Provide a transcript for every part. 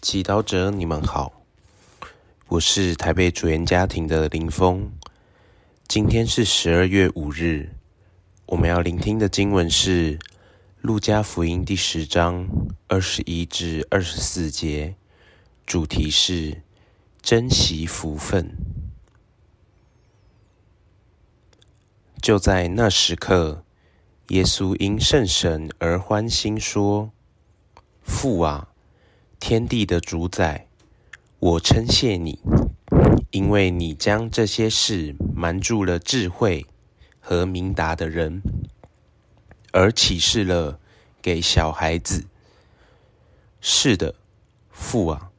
祈祷者，你们好，我是台北主言家庭的林峰。今天是十二月五日，我们要聆听的经文是《路加福音》第十章二十一至二十四节，主题是珍惜福分。就在那时刻，耶稣因圣神而欢欣说：“父啊！”天地的主宰，我称谢你，因为你将这些事瞒住了智慧和明达的人，而启示了给小孩子。是的，父啊，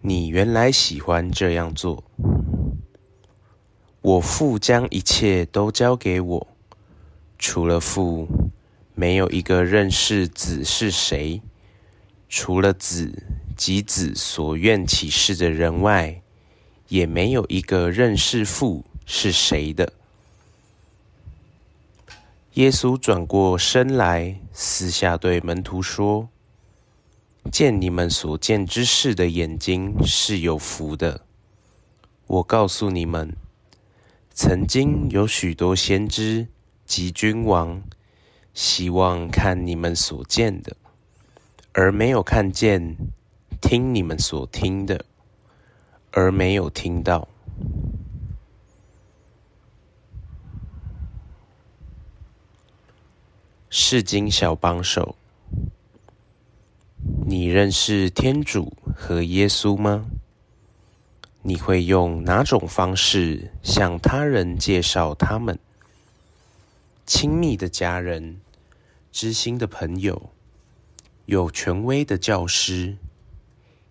你原来喜欢这样做。我父将一切都交给我，除了父，没有一个认识子是谁。除了子及子所愿启示的人外，也没有一个认识父是谁的。耶稣转过身来，私下对门徒说：“见你们所见之事的眼睛是有福的。我告诉你们，曾经有许多先知及君王，希望看你们所见的。”而没有看见，听你们所听的，而没有听到。世经小帮手，你认识天主和耶稣吗？你会用哪种方式向他人介绍他们？亲密的家人，知心的朋友。有权威的教师，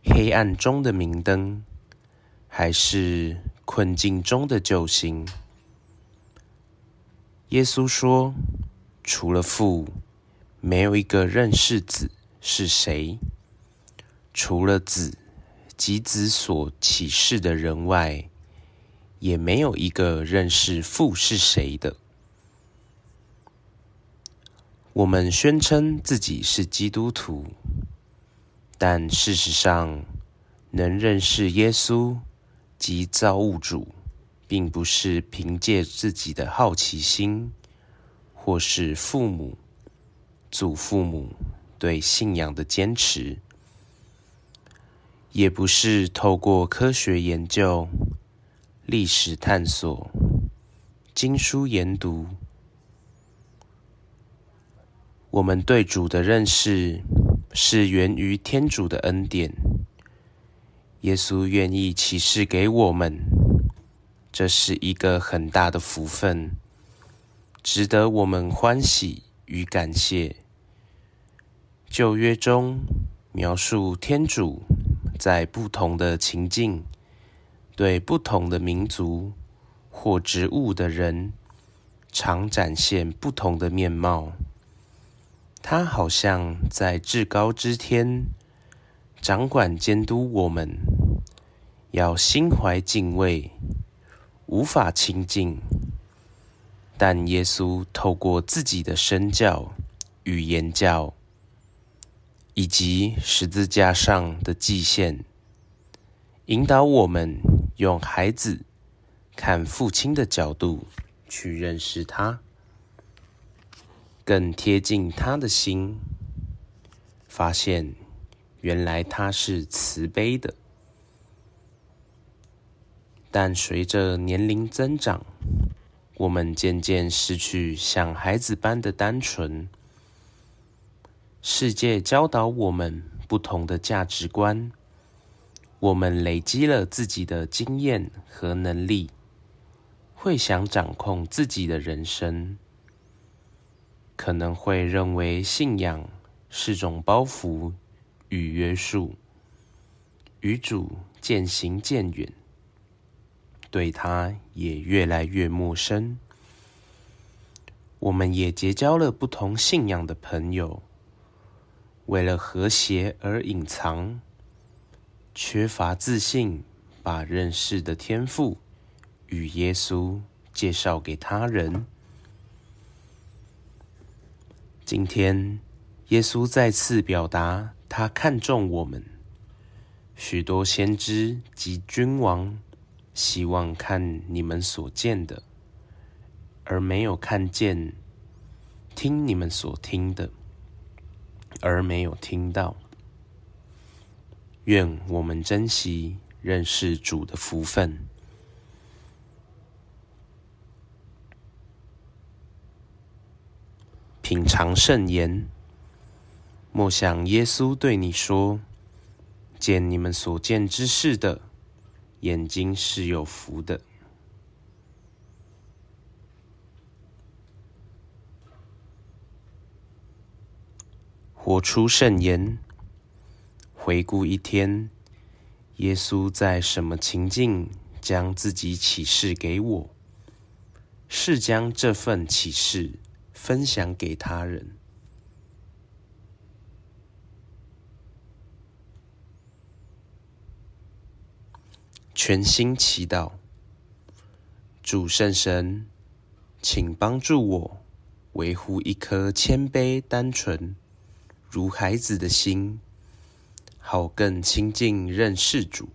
黑暗中的明灯，还是困境中的救星？耶稣说：“除了父，没有一个认识子是谁；除了子及子所启示的人外，也没有一个认识父是谁的。”我们宣称自己是基督徒，但事实上，能认识耶稣及造物主，并不是凭借自己的好奇心，或是父母、祖父母对信仰的坚持，也不是透过科学研究、历史探索、经书研读。我们对主的认识是源于天主的恩典，耶稣愿意启示给我们，这是一个很大的福分，值得我们欢喜与感谢。旧约中描述天主在不同的情境，对不同的民族或植物的人，常展现不同的面貌。他好像在至高之天掌管监督我们，要心怀敬畏，无法亲近。但耶稣透过自己的身教与言教，以及十字架上的祭献，引导我们用孩子看父亲的角度去认识他。更贴近他的心，发现原来他是慈悲的。但随着年龄增长，我们渐渐失去像孩子般的单纯。世界教导我们不同的价值观，我们累积了自己的经验和能力，会想掌控自己的人生。可能会认为信仰是种包袱与约束，与主渐行渐远，对他也越来越陌生。我们也结交了不同信仰的朋友，为了和谐而隐藏，缺乏自信，把认识的天赋与耶稣介绍给他人。今天，耶稣再次表达他看重我们，许多先知及君王希望看你们所见的，而没有看见；听你们所听的，而没有听到。愿我们珍惜认识主的福分。品尝圣言，默想耶稣对你说：“见你们所见之事的，眼睛是有福的。”活出圣言，回顾一天，耶稣在什么情境将自己启示给我？是将这份启示。分享给他人，全心祈祷。主圣神，请帮助我维护一颗谦卑单纯、如孩子的心，好更亲近认识主。